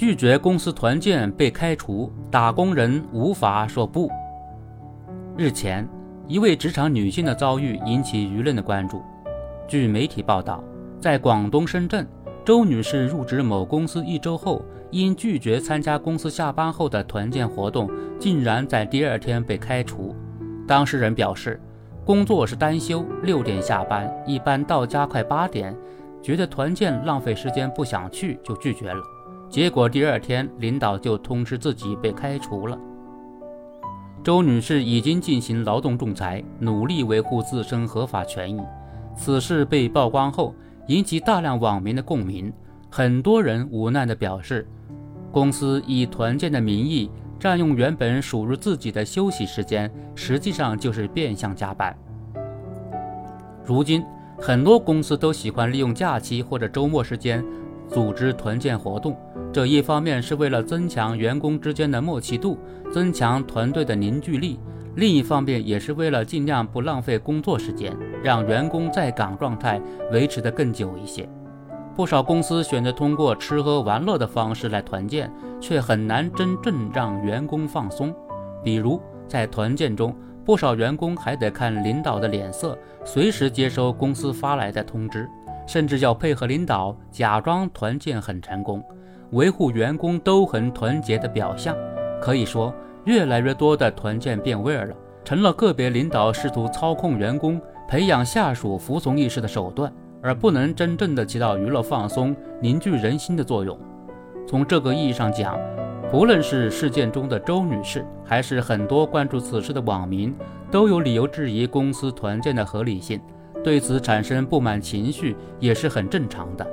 拒绝公司团建被开除，打工人无法说不。日前，一位职场女性的遭遇引起舆论的关注。据媒体报道，在广东深圳，周女士入职某公司一周后，因拒绝参加公司下班后的团建活动，竟然在第二天被开除。当事人表示，工作是单休，六点下班，一般到家快八点，觉得团建浪费时间，不想去就拒绝了。结果第二天，领导就通知自己被开除了。周女士已经进行劳动仲裁，努力维护自身合法权益。此事被曝光后，引起大量网民的共鸣。很多人无奈地表示，公司以团建的名义占用原本属于自己的休息时间，实际上就是变相加班。如今，很多公司都喜欢利用假期或者周末时间。组织团建活动，这一方面是为了增强员工之间的默契度，增强团队的凝聚力；另一方面也是为了尽量不浪费工作时间，让员工在岗状态维持得更久一些。不少公司选择通过吃喝玩乐的方式来团建，却很难真正让员工放松。比如在团建中，不少员工还得看领导的脸色，随时接收公司发来的通知。甚至要配合领导，假装团建很成功，维护员工都很团结的表象。可以说，越来越多的团建变味儿了，成了个别领导试图操控员工、培养下属服从意识的手段，而不能真正的起到娱乐放松、凝聚人心的作用。从这个意义上讲，不论是事件中的周女士，还是很多关注此事的网民，都有理由质疑公司团建的合理性。对此产生不满情绪也是很正常的。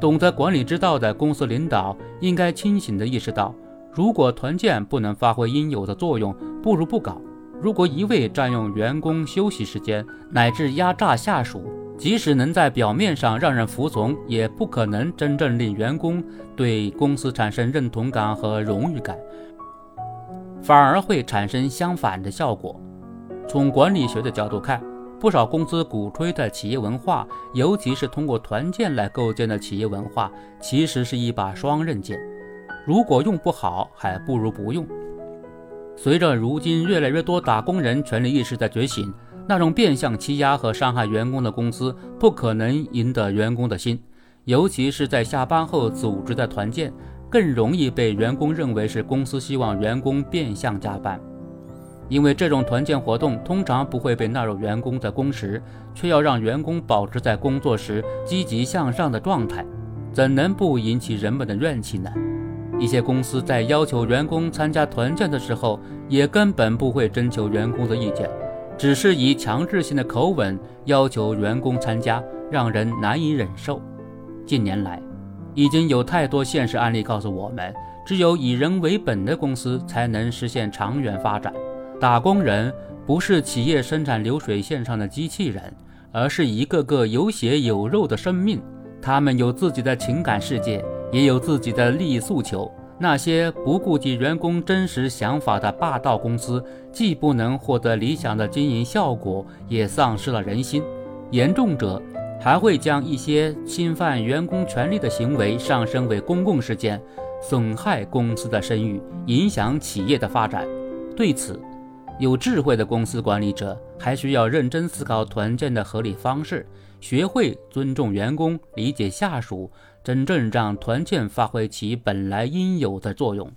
懂得管理之道的公司领导应该清醒地意识到，如果团建不能发挥应有的作用，不如不搞。如果一味占用员工休息时间，乃至压榨下属，即使能在表面上让人服从，也不可能真正令员工对公司产生认同感和荣誉感，反而会产生相反的效果。从管理学的角度看。不少公司鼓吹的企业文化，尤其是通过团建来构建的企业文化，其实是一把双刃剑。如果用不好，还不如不用。随着如今越来越多打工人权利意识的觉醒，那种变相欺压和伤害员工的公司，不可能赢得员工的心。尤其是在下班后组织的团建，更容易被员工认为是公司希望员工变相加班。因为这种团建活动通常不会被纳入员工的工时，却要让员工保持在工作时积极向上的状态，怎能不引起人们的怨气呢？一些公司在要求员工参加团建的时候，也根本不会征求员工的意见，只是以强制性的口吻要求员工参加，让人难以忍受。近年来，已经有太多现实案例告诉我们，只有以人为本的公司才能实现长远发展。打工人不是企业生产流水线上的机器人，而是一个个有血有肉的生命。他们有自己的情感世界，也有自己的利益诉求。那些不顾及员工真实想法的霸道公司，既不能获得理想的经营效果，也丧失了人心。严重者还会将一些侵犯员工权利的行为上升为公共事件，损害公司的声誉，影响企业的发展。对此，有智慧的公司管理者还需要认真思考团建的合理方式，学会尊重员工、理解下属，真正让团建发挥其本来应有的作用。